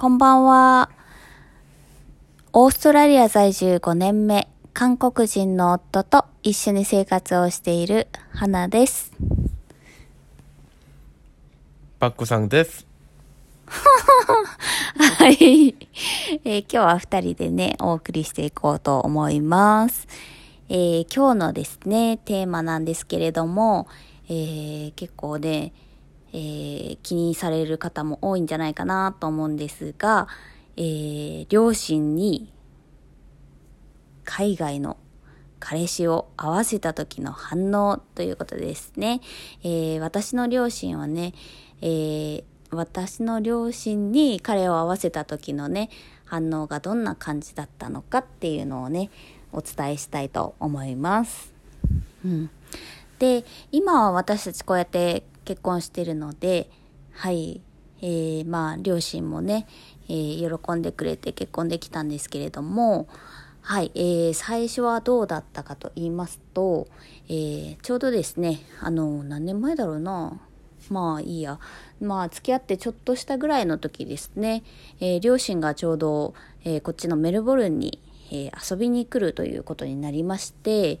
こんばんは。オーストラリア在住5年目、韓国人の夫と一緒に生活をしている花です。パックさんです。はい、えー今日は二人でね、お送りしていこうと思います。えー今日のですね、テーマなんですけれども、えー結構ね、えー気にされる方も多いんじゃないかなと思うんですが、えー両親に海外の彼氏を合わせた時の反応ということですね。えー私の両親はね、えー私の両親に彼を合わせた時のね、反応がどんな感じだったのかっていうのをね、お伝えしたいと思います。うん。で、今は私たちこうやって結婚してるので、はい、えーまあ、両親もね、えー喜んでくれて結婚できたんですけれども、はい、えー最初はどうだったかと言いますと、えーちょうどですね、あの、何年前だろうな。まあいいや。まあ付き合ってちょっとしたぐらいの時ですね、えー両親がちょうど、えーこっちのメルボルンに、えー遊びに来るということになりまして、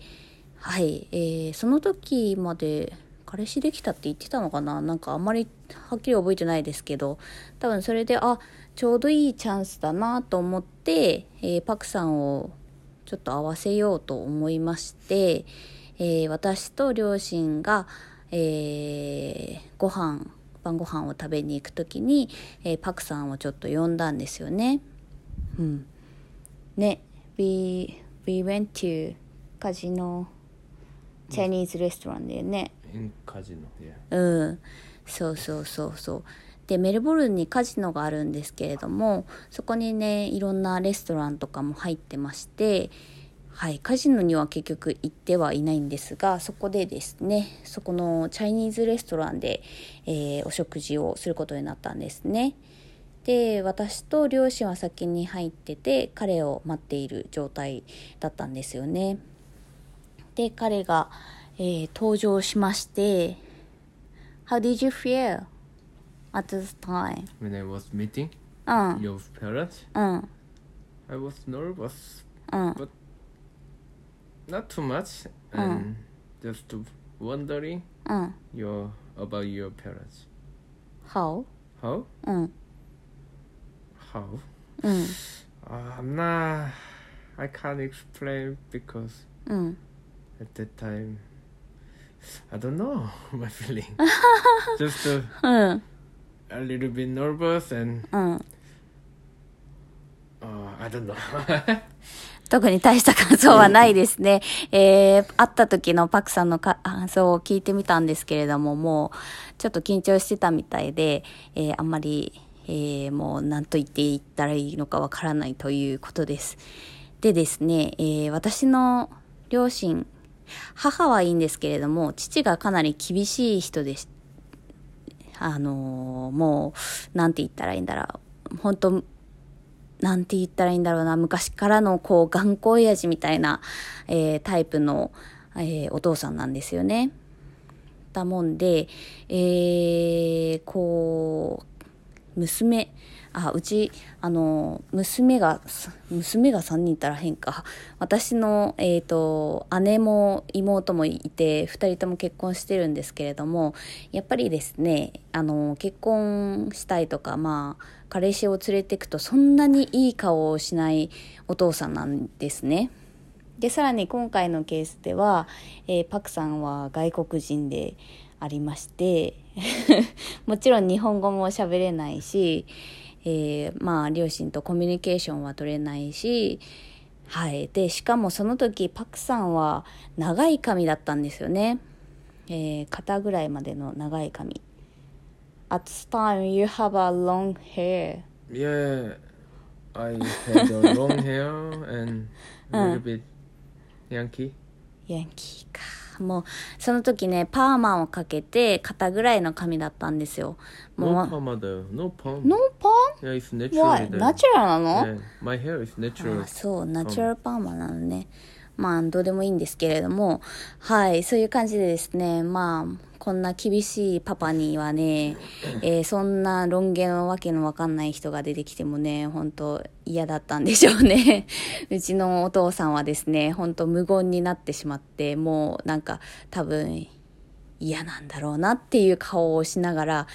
はい、えーその時まで彼氏できたって言ってたのかな？なんかあんまりはっきり覚えてないですけど、多分それで、あ、ちょうどいいチャンスだなと思って、えーパクさんをちょっと合わせようと思いまして、えー私と両親が、えーご飯晩ご飯を食べに行く時に、えーパクさんをちょっと呼んだんですよね。うん。ね、we, we went to カジノ Chinese restaurant だよね。In casino, yeah. うん、そうそうそうそう。でメルボルンにカジノがあるんですけれどもそこにねいろんなレストランとかも入ってましてはいカジノには結局行ってはいないんですがそこでですねそこのチャイニーズレストランで、えーお食事をすることになったんですね。で私と両親は先に入ってて彼を待っている状態だったんですよね。で彼が、えー登場しまして「How did you feel at this time?」 When I was meeting うん your parents, うん I was nervous, うん but not too much, and just wondering うん your about your parents. How? How? うん How? うん Uh, nah, I can't explain because うん at that time, I don't know my feeling. just uh, うん a little bit nervous and うん uh, I don't know. 特に大した感想はないですね。えー、会った時のパクさんのか感想を聞いてみたんですけれども、もう、ちょっと緊張してたみたいで、えー、あんまり、えー、もう何と言っていったらいいのかわからないということです。でですね、えー、私の両親、母はいいんですけれども、父がかなり厳しい人でしあのーもう、なんて言ったらいいんだろう。本当なんて言ったらいいんだろうな、昔からのこう頑固親父みたいな、えータイプの、えーお父さんなんですよね。だもんで、えーこう、娘、あ、うち、あの、娘が、娘が3人いたら変か。私の、えっ、と、姉も妹もいて、2人とも結婚してるんですけれども、やっぱりですね、あの、結婚したいとか、まあ、彼氏を連れてくとそんなにいい顔をしないお父さんなんですね。で、さらに今回のケースでは、えーパクさんは外国人でありまして、もちろん日本語も喋れないし、えーまあ、両親とコミュニケーションは取れないし、はい。で、しかもその時、パクさんは長い髪だったんですよね。えー肩ぐらいまでの長い髪。At time, you have a long hair. Yeah, I had a long hair and a little bit Yankee. ヤンキーか。もう、その時ね、パーマンをかけて、肩ぐらいの髪だったんですよ。もう、ノーパー。ノーパー。ナチュラルなの、あそう、ナチュラルパーマなのね。まあ、どうでもいいんですけれども、はい、そういう感じでですね、まあ、こんな厳しいパパにはね、えー、そんな論言のわけのわかんない人が出てきてもね、本当嫌だったんでしょうね。うちのお父さんはですね、本当無言になってしまって、もうなんか多分嫌なんだろうなっていう顔をしながら、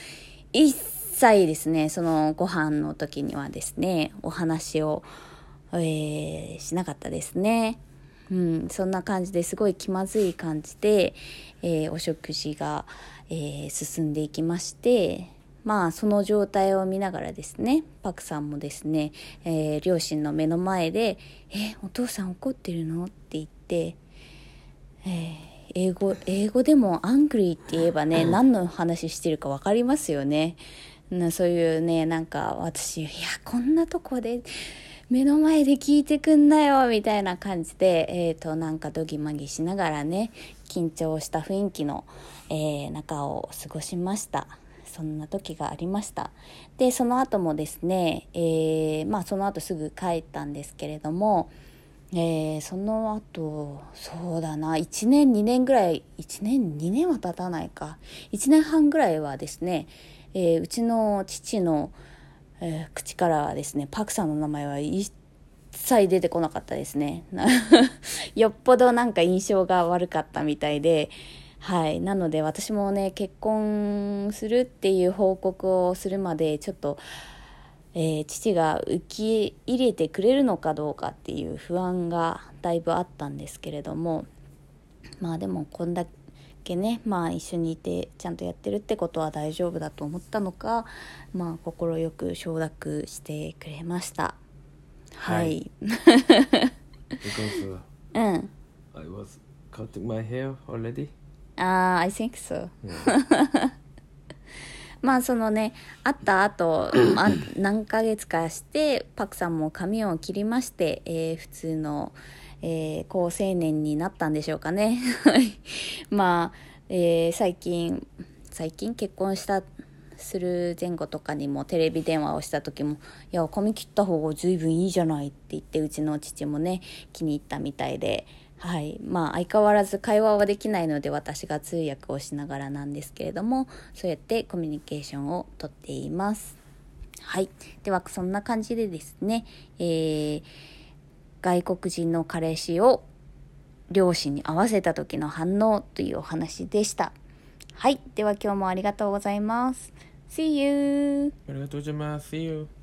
一切ですね、そのご飯の時にはですね、お話を、えー、しなかったですね。うん、そんな感じですごい気まずい感じで、えー、お食事が、えー、進んでいきましてまあその状態を見ながらですねパクさんもですね、えー、両親の目の前で「えお父さん怒ってるの?」って言って、え英語英語でも「アングリー」って言えばね何の話してるか分かりますよね。そういうねなんか私いやこんなとこで目の前で聞いてくんなよみたいな感じで、えーと、なんかドギマギしながらね緊張した雰囲気の、えー、中を過ごしました。そんな時がありました。でその後もですね、えー、まあその後すぐ帰ったんですけれどもえー、その後そうだな1年2年ぐらい1年2年は経たないか。1年半ぐらいはですね、えー、うちの父の、えー、口からはですねパクさんの名前は一切出てこなかったですね。よっぽどなんか印象が悪かったみたいではい。なので私もね結婚するっていう報告をするまでちょっとえー、父が受け入れてくれるのかどうかっていう不安がだいぶあったんですけれどもまあでもこんだけねまあ一緒にいてちゃんとやってるってことは大丈夫だと思ったのかまあ快く承諾してくれました。はい、because、uh, うん。I was cutting my hair already. Uh, I think so、まあそのね会った後、まあ何ヶ月かしてパクさんも髪を切りまして、えー、普通の、えー、高青年になったんでしょうかね まあ、えー、最近最近結婚したする前後とかにもテレビ電話をした時も「いや髪切った方が随分いいじゃない」って言ってうちの父もね気に入ったみたいで。はいまあ、相変わらず会話はできないので私が通訳をしながらなんですけれどもそうやってコミュニケーションをとっています。はい、ではそんな感じでですね、えー、外国人の彼氏を両親に合わせた時の反応というお話でした。はい。では今日もありがとうございます。See you! ありがとうございます。See you!